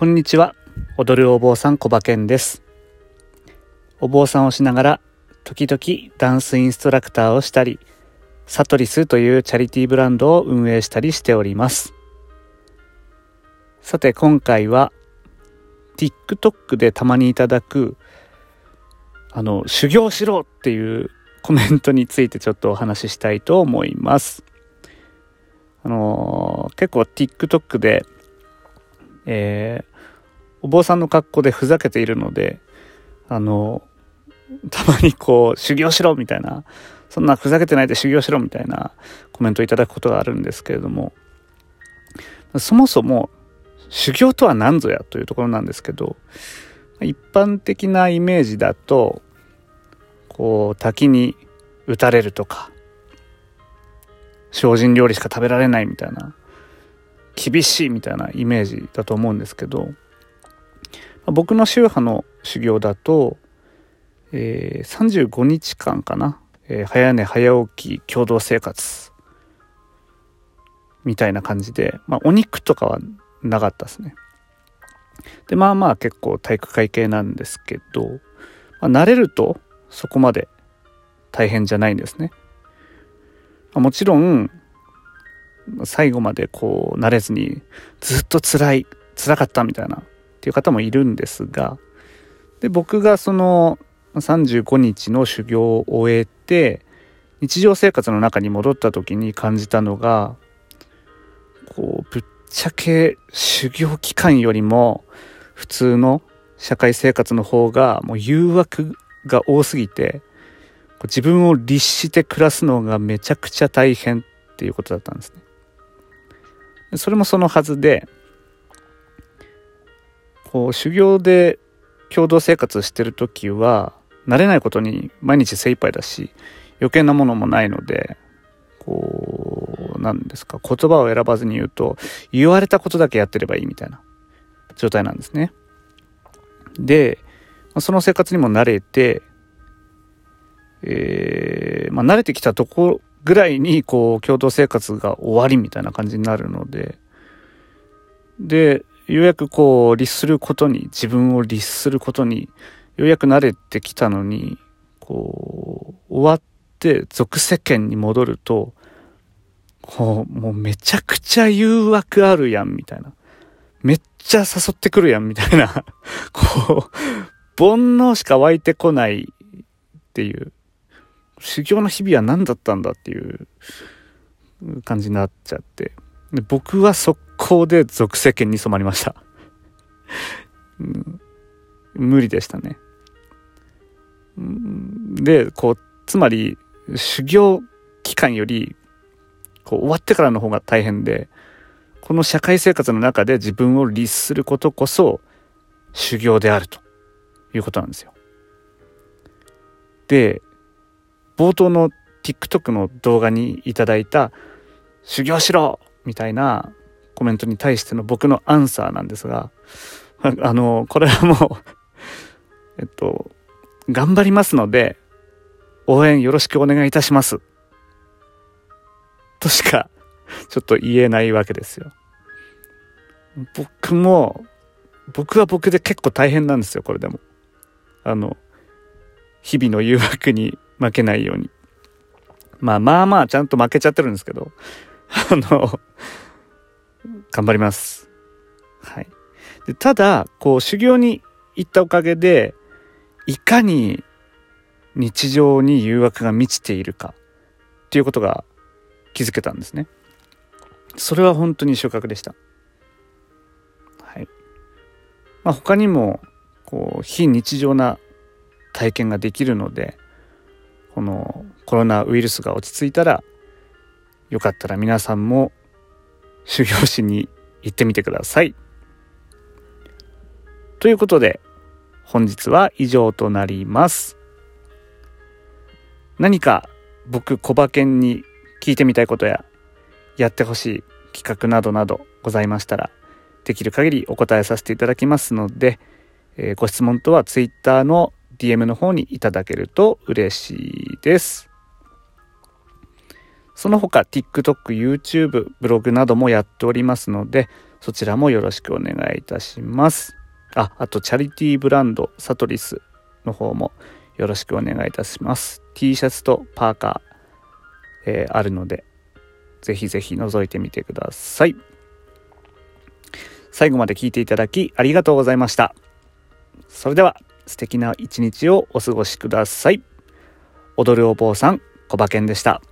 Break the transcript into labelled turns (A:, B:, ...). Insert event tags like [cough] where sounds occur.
A: こんにちは。踊るお坊さん、小馬健です。お坊さんをしながら、時々ダンスインストラクターをしたり、サトリスというチャリティーブランドを運営したりしております。さて、今回は、TikTok でたまにいただく、あの、修行しろっていう [laughs] コメントについてちょっとお話ししたいと思います。あのー、結構 TikTok で、えー、お坊さんの格好でふざけているので、あの、たまにこう、修行しろみたいな、そんなふざけてないで修行しろみたいなコメントをいただくことがあるんですけれども、そもそも修行とは何ぞやというところなんですけど、一般的なイメージだと、こう、滝に打たれるとか、精進料理しか食べられないみたいな厳しいみたいなイメージだと思うんですけど僕の宗派の修行だと、えー、35日間かな、えー、早寝早起き共同生活。みたいな感じで、まあ、お肉とかはなかったですね。でまあまあ結構体育会系なんですけど、まあ、慣れるとそこまで大変じゃないんですね。あもちろん最後までこう慣れずにずっと辛い辛かったみたいなっていう方もいるんですがで僕がその35日の修行を終えて日常生活の中に戻った時に感じたのがこうぶっちゃけ修行期間よりも普通の社会生活の方がもう誘惑が多すぎて自分を律して暮らすのがめちゃくちゃ大変っていうことだったんですね。それもそのはずでこう修行で共同生活してる時は慣れないことに毎日精一杯だし余計なものもないのでこう何ですか言葉を選ばずに言うと言われたことだけやってればいいみたいな状態なんですね。でその生活にも慣れてえー、まあ、慣れてきたとこぐらいにこう共同生活が終わりみたいな感じになるのででようやくこう律することに自分を律することにようやく慣れてきたのにこう終わって俗世間に戻るとこうもうめちゃくちゃ誘惑あるやんみたいな。めっちゃ誘ってくるやんみたいな。[laughs] こう煩悩しか湧いてこないっていう。修行の日々は何だったんだっていう感じになっちゃって。で僕は速攻で属世間に染まりました、うん、無理でしたね、うん、でこうつまり修行期間よりこう終わってからの方が大変でこの社会生活の中で自分を律することこそ修行であるということなんですよ。で冒頭の TikTok の動画にいただいた「修行しろ!」みたいなコメントに対しての僕のアンサーなんですが [laughs] あのこれはもう [laughs] えっと頑張りますので応援よろしくお願いいたします。としかちょっと言えないわけですよ。僕も僕は僕で結構大変なんですよこれでも。あの日々の誘惑に負けないように。まあまあまあちゃんと負けちゃってるんですけど、あの、頑張ります。はい。でただ、こう修行に行ったおかげで、いかに日常に誘惑が満ちているかっていうことが気づけたんですね。それは本当に収穫でした。はい。まあ他にも、こう、非日常な体験ができるので、このコロナウイルスが落ち着いたらよかったら皆さんも修行しに行ってみてください。ということで本日は以上となります。何か僕コバケンに聞いてみたいことややってほしい企画などなどございましたらできる限りお答えさせていただきますので、えー、ご質問とは Twitter の DM の方にいただけると嬉しいです。その他 TikTok、YouTube、ブログなどもやっておりますので、そちらもよろしくお願いいたします。あ、あとチャリティーブランドサトリスの方もよろしくお願いいたします。T シャツとパーカー、えー、あるので、ぜひぜひ覗いてみてください。最後まで聞いていただきありがとうございました。それでは素敵な一日をお過ごしください。踊るお坊さん、小馬健でした。